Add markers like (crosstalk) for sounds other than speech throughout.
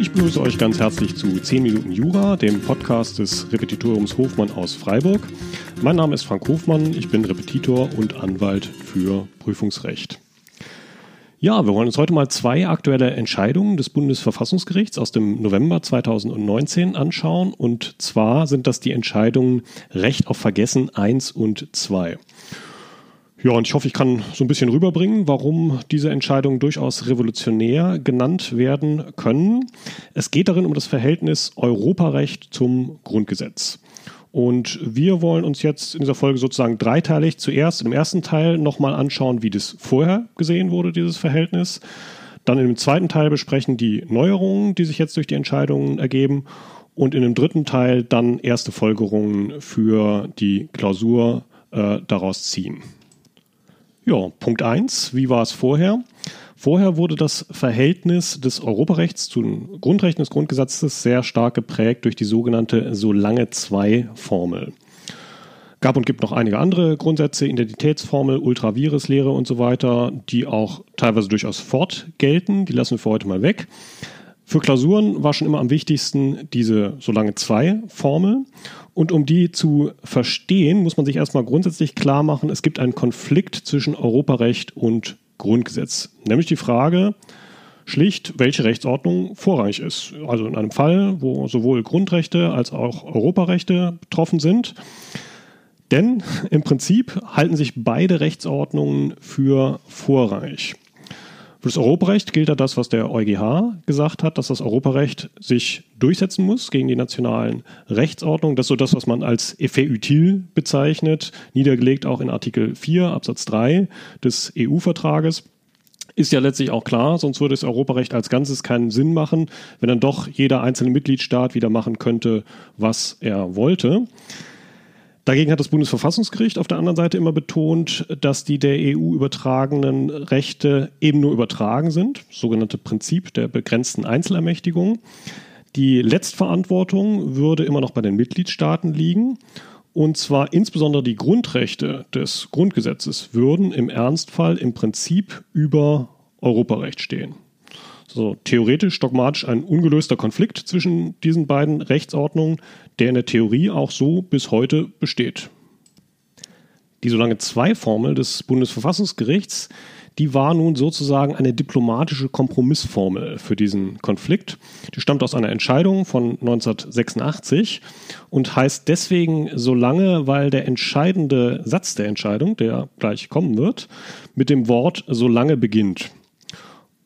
Ich begrüße euch ganz herzlich zu 10 Minuten Jura, dem Podcast des Repetitoriums Hofmann aus Freiburg. Mein Name ist Frank Hofmann, ich bin Repetitor und Anwalt für Prüfungsrecht. Ja, wir wollen uns heute mal zwei aktuelle Entscheidungen des Bundesverfassungsgerichts aus dem November 2019 anschauen. Und zwar sind das die Entscheidungen Recht auf Vergessen 1 und 2. Ja, und ich hoffe, ich kann so ein bisschen rüberbringen, warum diese Entscheidungen durchaus revolutionär genannt werden können. Es geht darin um das Verhältnis Europarecht zum Grundgesetz. Und wir wollen uns jetzt in dieser Folge sozusagen dreiteilig zuerst im ersten Teil nochmal anschauen, wie das vorher gesehen wurde, dieses Verhältnis. Dann im zweiten Teil besprechen die Neuerungen, die sich jetzt durch die Entscheidungen ergeben. Und in dem dritten Teil dann erste Folgerungen für die Klausur äh, daraus ziehen. Ja, Punkt 1. Wie war es vorher? Vorher wurde das Verhältnis des Europarechts zu den Grundrechten des Grundgesetzes sehr stark geprägt durch die sogenannte Solange 2 Formel. Gab und gibt noch einige andere Grundsätze, Identitätsformel, Ultraviruslehre und so weiter, die auch teilweise durchaus fortgelten. Die lassen wir für heute mal weg. Für Klausuren war schon immer am wichtigsten diese Solange 2 Formel. Und um die zu verstehen, muss man sich erstmal grundsätzlich klar machen, es gibt einen Konflikt zwischen Europarecht und Grundgesetz. Nämlich die Frage schlicht, welche Rechtsordnung vorrangig ist. Also in einem Fall, wo sowohl Grundrechte als auch Europarechte betroffen sind. Denn im Prinzip halten sich beide Rechtsordnungen für vorrangig. Für das Europarecht gilt da das, was der EuGH gesagt hat, dass das Europarecht sich durchsetzen muss gegen die nationalen Rechtsordnungen. Das ist so das, was man als Effet utile bezeichnet, niedergelegt auch in Artikel 4 Absatz 3 des EU-Vertrages. Ist ja letztlich auch klar, sonst würde das Europarecht als Ganzes keinen Sinn machen, wenn dann doch jeder einzelne Mitgliedstaat wieder machen könnte, was er wollte. Dagegen hat das Bundesverfassungsgericht auf der anderen Seite immer betont, dass die der EU übertragenen Rechte eben nur übertragen sind, sogenannte Prinzip der begrenzten Einzelermächtigung. Die Letztverantwortung würde immer noch bei den Mitgliedstaaten liegen. Und zwar insbesondere die Grundrechte des Grundgesetzes würden im Ernstfall im Prinzip über Europarecht stehen. So theoretisch, dogmatisch ein ungelöster Konflikt zwischen diesen beiden Rechtsordnungen, der in der Theorie auch so bis heute besteht. Die Solange 2 Formel des Bundesverfassungsgerichts, die war nun sozusagen eine diplomatische Kompromissformel für diesen Konflikt. Die stammt aus einer Entscheidung von 1986 und heißt deswegen so lange, weil der entscheidende Satz der Entscheidung, der gleich kommen wird, mit dem Wort so lange beginnt.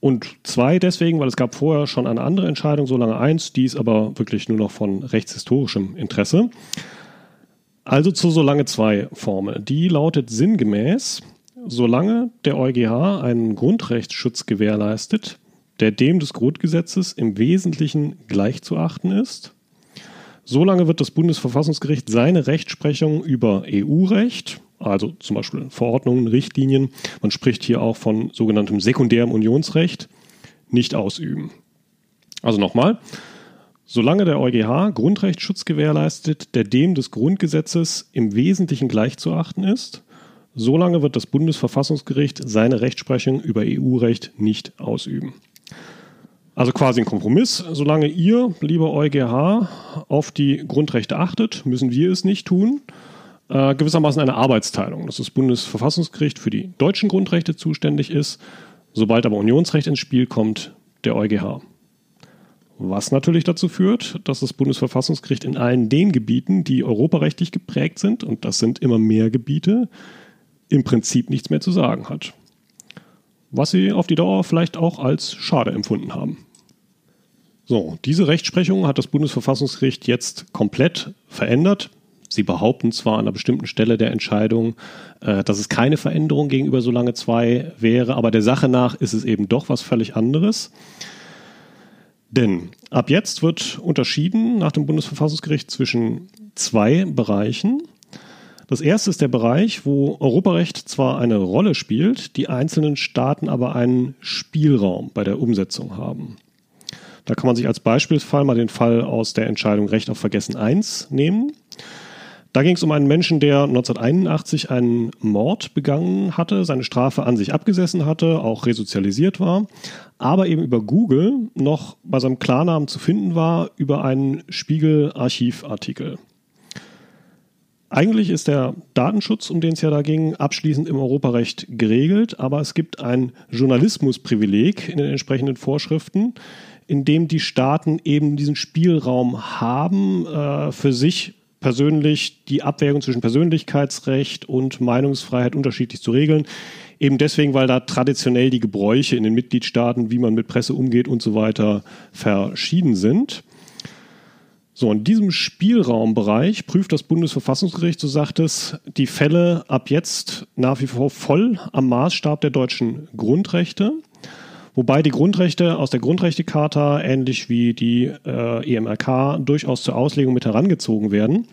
Und zwei deswegen, weil es gab vorher schon eine andere Entscheidung, solange eins, die ist aber wirklich nur noch von rechtshistorischem Interesse. Also zur Solange zwei Formel. Die lautet sinngemäß, solange der EuGH einen Grundrechtsschutz gewährleistet, der dem des Grundgesetzes im Wesentlichen gleichzuachten ist, solange wird das Bundesverfassungsgericht seine Rechtsprechung über EU-Recht also zum Beispiel Verordnungen, Richtlinien, man spricht hier auch von sogenanntem sekundärem Unionsrecht, nicht ausüben. Also nochmal, solange der EuGH Grundrechtsschutz gewährleistet, der dem des Grundgesetzes im Wesentlichen gleichzuachten ist, solange wird das Bundesverfassungsgericht seine Rechtsprechung über EU-Recht nicht ausüben. Also quasi ein Kompromiss. Solange ihr, lieber EuGH, auf die Grundrechte achtet, müssen wir es nicht tun äh, gewissermaßen eine Arbeitsteilung, dass das Bundesverfassungsgericht für die deutschen Grundrechte zuständig ist, sobald aber Unionsrecht ins Spiel kommt, der EuGH. Was natürlich dazu führt, dass das Bundesverfassungsgericht in allen den Gebieten, die europarechtlich geprägt sind, und das sind immer mehr Gebiete, im Prinzip nichts mehr zu sagen hat. Was sie auf die Dauer vielleicht auch als schade empfunden haben. So, diese Rechtsprechung hat das Bundesverfassungsgericht jetzt komplett verändert, Sie behaupten zwar an einer bestimmten Stelle der Entscheidung, äh, dass es keine Veränderung gegenüber so lange zwei wäre, aber der Sache nach ist es eben doch was völlig anderes. Denn ab jetzt wird unterschieden nach dem Bundesverfassungsgericht zwischen zwei Bereichen. Das erste ist der Bereich, wo Europarecht zwar eine Rolle spielt, die einzelnen Staaten aber einen Spielraum bei der Umsetzung haben. Da kann man sich als Beispielsfall mal den Fall aus der Entscheidung Recht auf Vergessen 1 nehmen. Da ging es um einen Menschen, der 1981 einen Mord begangen hatte, seine Strafe an sich abgesessen hatte, auch resozialisiert war, aber eben über Google noch bei seinem Klarnamen zu finden war über einen Spiegel-Archivartikel. Eigentlich ist der Datenschutz, um den es ja da ging, abschließend im Europarecht geregelt, aber es gibt ein Journalismusprivileg in den entsprechenden Vorschriften, in dem die Staaten eben diesen Spielraum haben, äh, für sich persönlich die Abwägung zwischen Persönlichkeitsrecht und Meinungsfreiheit unterschiedlich zu regeln. Eben deswegen, weil da traditionell die Gebräuche in den Mitgliedstaaten, wie man mit Presse umgeht und so weiter, verschieden sind. So, in diesem Spielraumbereich prüft das Bundesverfassungsgericht, so sagt es, die Fälle ab jetzt nach wie vor voll am Maßstab der deutschen Grundrechte. Wobei die Grundrechte aus der Grundrechtecharta, ähnlich wie die äh, EMRK, durchaus zur Auslegung mit herangezogen werden.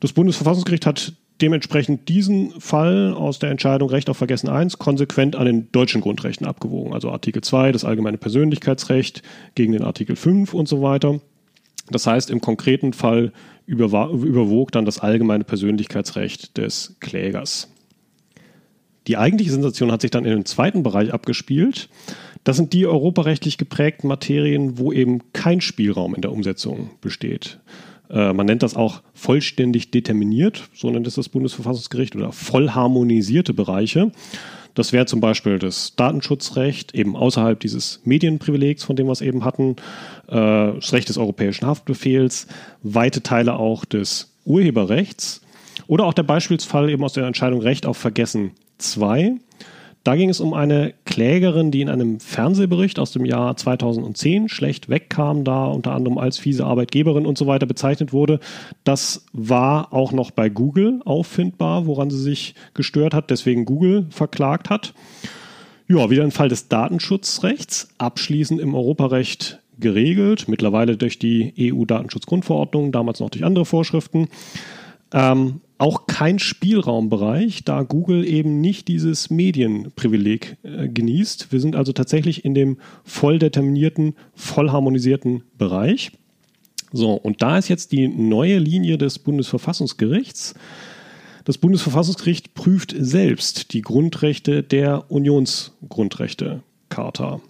Das Bundesverfassungsgericht hat dementsprechend diesen Fall aus der Entscheidung Recht auf Vergessen 1 konsequent an den deutschen Grundrechten abgewogen. Also Artikel 2, das allgemeine Persönlichkeitsrecht gegen den Artikel 5 und so weiter. Das heißt, im konkreten Fall überwog dann das allgemeine Persönlichkeitsrecht des Klägers. Die eigentliche Sensation hat sich dann in dem zweiten Bereich abgespielt. Das sind die europarechtlich geprägten Materien, wo eben kein Spielraum in der Umsetzung besteht. Äh, man nennt das auch vollständig determiniert, so nennt es das Bundesverfassungsgericht, oder voll harmonisierte Bereiche. Das wäre zum Beispiel das Datenschutzrecht, eben außerhalb dieses Medienprivilegs, von dem wir es eben hatten, äh, das Recht des europäischen Haftbefehls, weite Teile auch des Urheberrechts oder auch der Beispielsfall eben aus der Entscheidung Recht auf Vergessen 2. Da ging es um eine Klägerin, die in einem Fernsehbericht aus dem Jahr 2010 schlecht wegkam, da unter anderem als fiese Arbeitgeberin und so weiter bezeichnet wurde. Das war auch noch bei Google auffindbar, woran sie sich gestört hat, deswegen Google verklagt hat. Ja, wieder ein Fall des Datenschutzrechts, abschließend im Europarecht geregelt, mittlerweile durch die EU-Datenschutzgrundverordnung, damals noch durch andere Vorschriften. Ähm, auch kein Spielraumbereich, da Google eben nicht dieses Medienprivileg äh, genießt. Wir sind also tatsächlich in dem voll determinierten, voll harmonisierten Bereich. So, und da ist jetzt die neue Linie des Bundesverfassungsgerichts. Das Bundesverfassungsgericht prüft selbst die Grundrechte der Unionsgrundrechtecharta.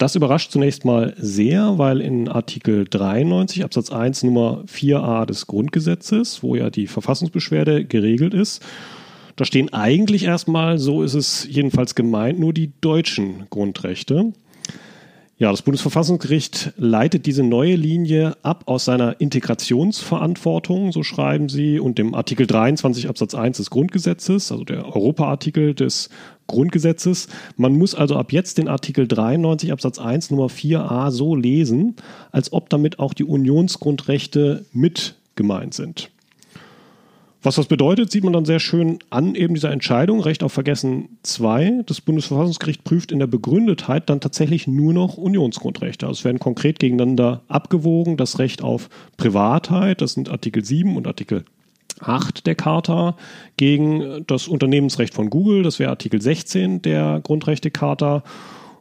Das überrascht zunächst mal sehr, weil in Artikel 93 Absatz 1 Nummer 4a des Grundgesetzes, wo ja die Verfassungsbeschwerde geregelt ist, da stehen eigentlich erstmal, so ist es jedenfalls gemeint, nur die deutschen Grundrechte. Ja, das Bundesverfassungsgericht leitet diese neue Linie ab aus seiner Integrationsverantwortung, so schreiben sie, und dem Artikel 23 Absatz 1 des Grundgesetzes, also der Europaartikel des Grundgesetzes. Man muss also ab jetzt den Artikel 93 Absatz 1 Nummer 4a so lesen, als ob damit auch die Unionsgrundrechte mit gemeint sind. Was das bedeutet, sieht man dann sehr schön an eben dieser Entscheidung. Recht auf Vergessen 2. Das Bundesverfassungsgericht prüft in der Begründetheit dann tatsächlich nur noch Unionsgrundrechte. Also es werden konkret gegeneinander abgewogen. Das Recht auf Privatheit, das sind Artikel 7 und Artikel 8 der Charta, gegen das Unternehmensrecht von Google, das wäre Artikel 16 der Grundrechtecharta.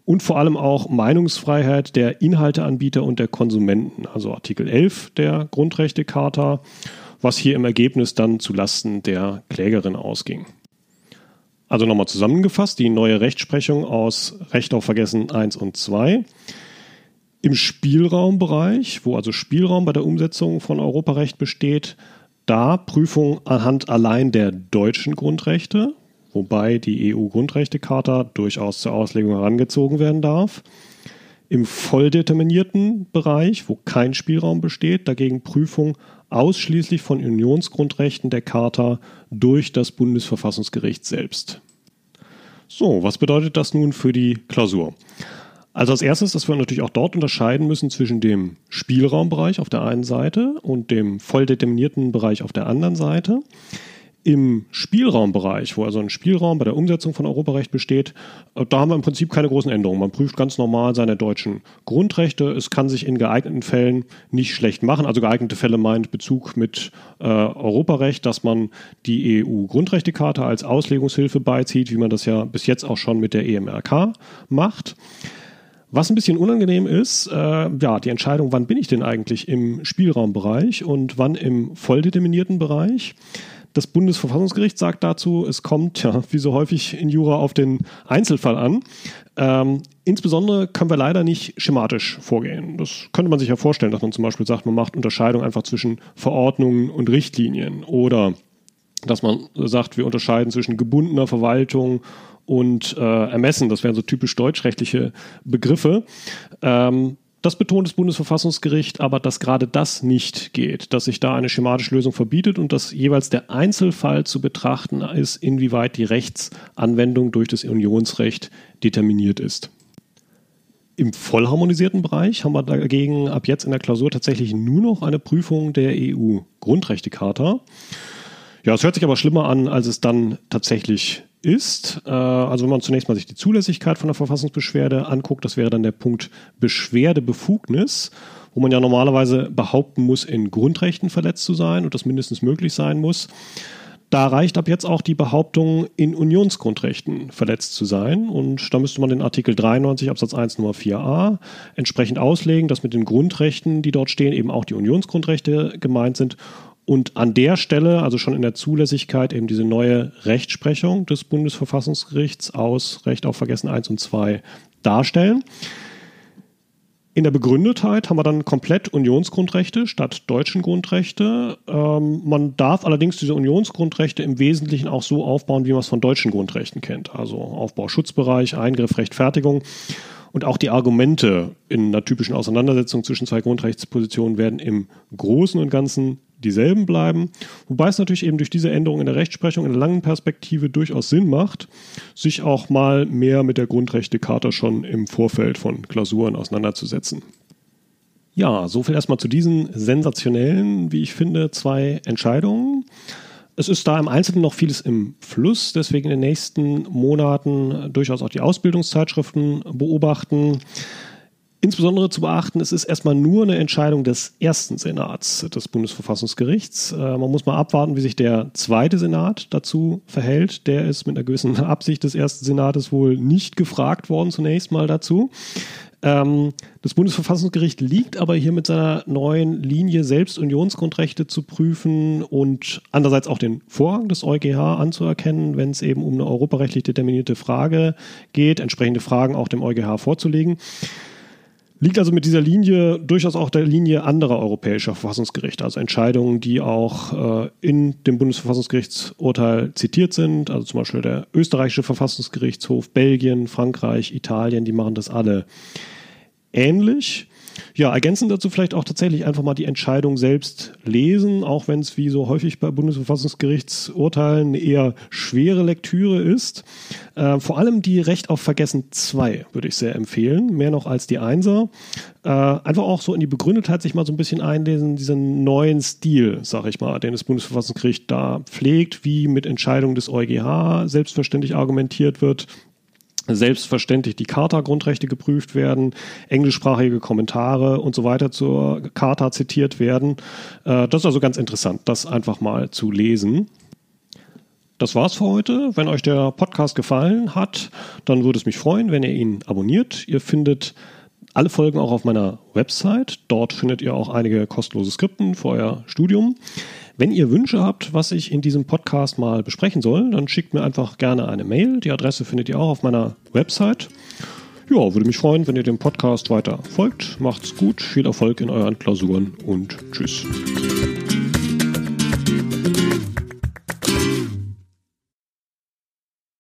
Und vor allem auch Meinungsfreiheit der Inhalteanbieter und der Konsumenten, also Artikel 11 der Grundrechtecharta was hier im Ergebnis dann zulasten der Klägerin ausging. Also nochmal zusammengefasst, die neue Rechtsprechung aus Recht auf Vergessen 1 und 2. Im Spielraumbereich, wo also Spielraum bei der Umsetzung von Europarecht besteht, da Prüfung anhand allein der deutschen Grundrechte, wobei die EU-Grundrechtecharta durchaus zur Auslegung herangezogen werden darf. Im volldeterminierten Bereich, wo kein Spielraum besteht, dagegen Prüfung ausschließlich von Unionsgrundrechten der Charta durch das Bundesverfassungsgericht selbst. So, was bedeutet das nun für die Klausur? Also als erstes, dass wir natürlich auch dort unterscheiden müssen zwischen dem Spielraumbereich auf der einen Seite und dem voll determinierten Bereich auf der anderen Seite. Im Spielraumbereich, wo also ein Spielraum bei der Umsetzung von Europarecht besteht, äh, da haben wir im Prinzip keine großen Änderungen. Man prüft ganz normal seine deutschen Grundrechte. Es kann sich in geeigneten Fällen nicht schlecht machen. Also geeignete Fälle meint Bezug mit äh, Europarecht, dass man die EU-Grundrechtecharta als Auslegungshilfe beizieht, wie man das ja bis jetzt auch schon mit der EMRK macht. Was ein bisschen unangenehm ist, äh, ja, die Entscheidung, wann bin ich denn eigentlich im Spielraumbereich und wann im volldeterminierten Bereich. Das Bundesverfassungsgericht sagt dazu, es kommt ja wie so häufig in Jura auf den Einzelfall an. Ähm, insbesondere können wir leider nicht schematisch vorgehen. Das könnte man sich ja vorstellen, dass man zum Beispiel sagt, man macht Unterscheidung einfach zwischen Verordnungen und Richtlinien oder dass man sagt, wir unterscheiden zwischen gebundener Verwaltung und äh, Ermessen. Das wären so typisch deutschrechtliche Begriffe. Ähm, das betont das Bundesverfassungsgericht aber, dass gerade das nicht geht, dass sich da eine schematische Lösung verbietet und dass jeweils der Einzelfall zu betrachten ist, inwieweit die Rechtsanwendung durch das Unionsrecht determiniert ist. Im vollharmonisierten Bereich haben wir dagegen ab jetzt in der Klausur tatsächlich nur noch eine Prüfung der EU-Grundrechtecharta. Ja, es hört sich aber schlimmer an, als es dann tatsächlich ist. Äh, also wenn man zunächst mal sich die Zulässigkeit von der Verfassungsbeschwerde anguckt, das wäre dann der Punkt Beschwerdebefugnis, wo man ja normalerweise behaupten muss, in Grundrechten verletzt zu sein und das mindestens möglich sein muss. Da reicht ab jetzt auch die Behauptung, in Unionsgrundrechten verletzt zu sein. Und da müsste man den Artikel 93 Absatz 1 Nummer 4a entsprechend auslegen, dass mit den Grundrechten, die dort stehen, eben auch die Unionsgrundrechte gemeint sind und an der Stelle, also schon in der Zulässigkeit, eben diese neue Rechtsprechung des Bundesverfassungsgerichts aus Recht auf Vergessen 1 und 2 darstellen. In der Begründetheit haben wir dann komplett Unionsgrundrechte statt deutschen Grundrechte. Ähm, man darf allerdings diese Unionsgrundrechte im Wesentlichen auch so aufbauen, wie man es von deutschen Grundrechten kennt. Also Aufbau, Schutzbereich, Eingriff, Rechtfertigung. Und auch die Argumente in einer typischen Auseinandersetzung zwischen zwei Grundrechtspositionen werden im Großen und Ganzen dieselben bleiben. Wobei es natürlich eben durch diese Änderung in der Rechtsprechung in der langen Perspektive durchaus Sinn macht, sich auch mal mehr mit der Grundrechtecharta schon im Vorfeld von Klausuren auseinanderzusetzen. Ja, soviel erstmal zu diesen sensationellen, wie ich finde, zwei Entscheidungen. Es ist da im Einzelnen noch vieles im Fluss, deswegen in den nächsten Monaten durchaus auch die Ausbildungszeitschriften beobachten. Insbesondere zu beachten, es ist erstmal nur eine Entscheidung des ersten Senats des Bundesverfassungsgerichts. Äh, man muss mal abwarten, wie sich der zweite Senat dazu verhält. Der ist mit einer gewissen (laughs) Absicht des ersten Senates wohl nicht gefragt worden, zunächst mal dazu. Ähm, das Bundesverfassungsgericht liegt aber hier mit seiner neuen Linie, selbst Unionsgrundrechte zu prüfen und andererseits auch den Vorrang des EuGH anzuerkennen, wenn es eben um eine europarechtlich determinierte Frage geht, entsprechende Fragen auch dem EuGH vorzulegen. Liegt also mit dieser Linie durchaus auch der Linie anderer europäischer Verfassungsgerichte, also Entscheidungen, die auch äh, in dem Bundesverfassungsgerichtsurteil zitiert sind, also zum Beispiel der österreichische Verfassungsgerichtshof, Belgien, Frankreich, Italien, die machen das alle ähnlich. Ja, ergänzend dazu vielleicht auch tatsächlich einfach mal die Entscheidung selbst lesen, auch wenn es wie so häufig bei Bundesverfassungsgerichtsurteilen eher schwere Lektüre ist. Äh, vor allem die Recht auf Vergessen 2 würde ich sehr empfehlen, mehr noch als die Einser. Äh, einfach auch so in die Begründetheit sich mal so ein bisschen einlesen, diesen neuen Stil, sag ich mal, den das Bundesverfassungsgericht da pflegt, wie mit Entscheidungen des EuGH selbstverständlich argumentiert wird, selbstverständlich die Charta-Grundrechte geprüft werden, englischsprachige Kommentare und so weiter zur Charta zitiert werden. Äh, das ist also ganz interessant, das einfach mal zu lesen. Das war's für heute. Wenn euch der Podcast gefallen hat, dann würde es mich freuen, wenn ihr ihn abonniert. Ihr findet alle Folgen auch auf meiner Website. Dort findet ihr auch einige kostenlose Skripten für euer Studium. Wenn ihr Wünsche habt, was ich in diesem Podcast mal besprechen soll, dann schickt mir einfach gerne eine Mail. Die Adresse findet ihr auch auf meiner Website. Ja, würde mich freuen, wenn ihr dem Podcast weiter folgt. Macht's gut, viel Erfolg in euren Klausuren und tschüss.